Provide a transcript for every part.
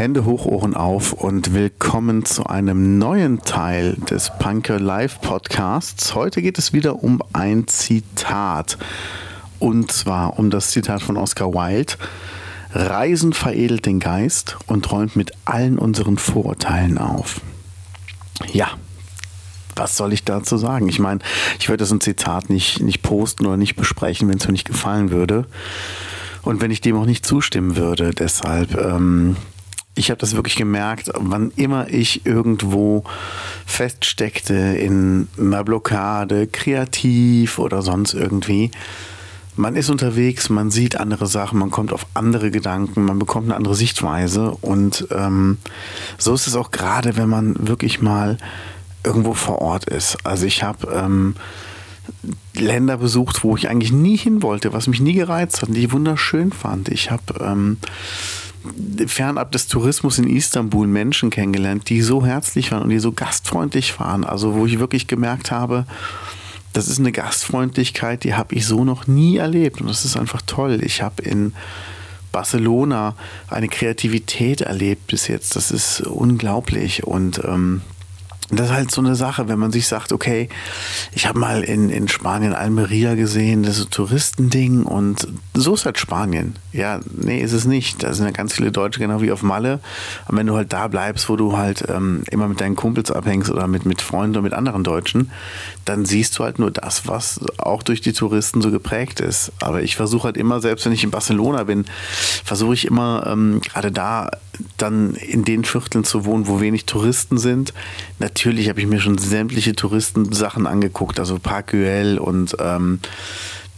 Hände hoch, Ohren auf und willkommen zu einem neuen Teil des Punker Live Podcasts. Heute geht es wieder um ein Zitat. Und zwar um das Zitat von Oscar Wilde. Reisen veredelt den Geist und räumt mit allen unseren Vorurteilen auf. Ja, was soll ich dazu sagen? Ich meine, ich würde so ein Zitat nicht, nicht posten oder nicht besprechen, wenn es mir nicht gefallen würde. Und wenn ich dem auch nicht zustimmen würde. Deshalb ähm, ich habe das wirklich gemerkt, wann immer ich irgendwo feststeckte in einer Blockade, kreativ oder sonst irgendwie. Man ist unterwegs, man sieht andere Sachen, man kommt auf andere Gedanken, man bekommt eine andere Sichtweise und ähm, so ist es auch gerade, wenn man wirklich mal irgendwo vor Ort ist. Also ich habe ähm, Länder besucht, wo ich eigentlich nie hin wollte, was mich nie gereizt hat und die ich wunderschön fand. Ich habe ähm, fernab des Tourismus in Istanbul Menschen kennengelernt, die so herzlich waren und die so gastfreundlich waren. Also wo ich wirklich gemerkt habe, das ist eine Gastfreundlichkeit, die habe ich so noch nie erlebt. Und das ist einfach toll. Ich habe in Barcelona eine Kreativität erlebt bis jetzt. Das ist unglaublich. Und ähm, das ist halt so eine Sache, wenn man sich sagt, okay, ich habe mal in, in Spanien Almeria gesehen, das ist ein Touristending und so ist halt Spanien. Ja, nee, ist es nicht. Da sind ja ganz viele Deutsche, genau wie auf Malle. Und wenn du halt da bleibst, wo du halt ähm, immer mit deinen Kumpels abhängst oder mit, mit Freunden oder mit anderen Deutschen, dann siehst du halt nur das, was auch durch die Touristen so geprägt ist. Aber ich versuche halt immer, selbst wenn ich in Barcelona bin, versuche ich immer ähm, gerade da dann in den Vierteln zu wohnen, wo wenig Touristen sind. Natürlich habe ich mir schon sämtliche Touristensachen angeguckt, also Park Güell und ähm,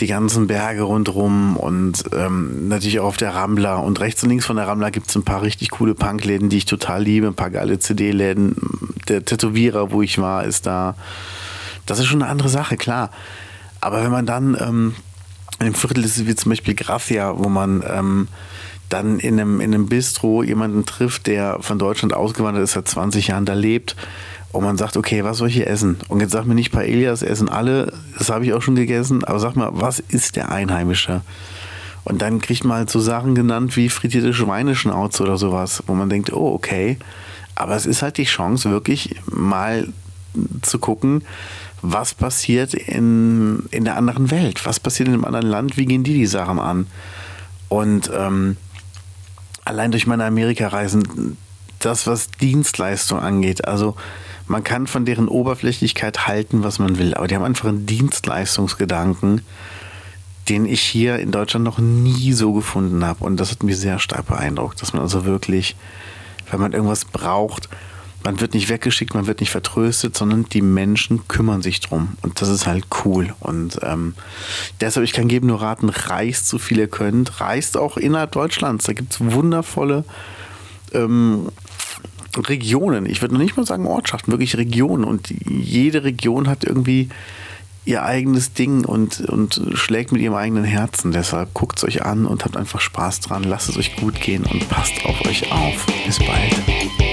die ganzen Berge rundherum und ähm, natürlich auch auf der Rambla. Und rechts und links von der Rambla gibt es ein paar richtig coole Punkläden, die ich total liebe, ein paar geile CD-Läden. Der Tätowierer, wo ich war, ist da. Das ist schon eine andere Sache, klar. Aber wenn man dann ähm, einem Viertel ist, wie zum Beispiel Gracia, wo man ähm, dann in einem, in einem Bistro jemanden trifft, der von Deutschland ausgewandert ist, seit 20 Jahren da lebt und man sagt, okay, was soll ich hier essen? Und jetzt sag mir nicht Paellas essen alle, das habe ich auch schon gegessen, aber sag mal, was ist der Einheimische? Und dann kriegt man halt so Sachen genannt wie frittierte Schweineschnauze oder sowas, wo man denkt, oh, okay. Aber es ist halt die Chance, wirklich mal zu gucken, was passiert in, in der anderen Welt, was passiert in einem anderen Land, wie gehen die die Sachen an? Und ähm, allein durch meine Amerika-Reisen, das, was Dienstleistung angeht, also man kann von deren Oberflächlichkeit halten, was man will, aber die haben einfach einen Dienstleistungsgedanken, den ich hier in Deutschland noch nie so gefunden habe. Und das hat mich sehr stark beeindruckt, dass man also wirklich, wenn man irgendwas braucht, man wird nicht weggeschickt, man wird nicht vertröstet, sondern die Menschen kümmern sich drum. Und das ist halt cool. Und ähm, deshalb, ich kann jedem nur raten, reist so viel ihr könnt. Reist auch innerhalb Deutschlands. Da gibt es wundervolle ähm, Regionen. Ich würde noch nicht mal sagen Ortschaften, wirklich Regionen. Und jede Region hat irgendwie ihr eigenes Ding und, und schlägt mit ihrem eigenen Herzen. Deshalb guckt es euch an und habt einfach Spaß dran. Lasst es euch gut gehen und passt auf euch auf. Bis bald.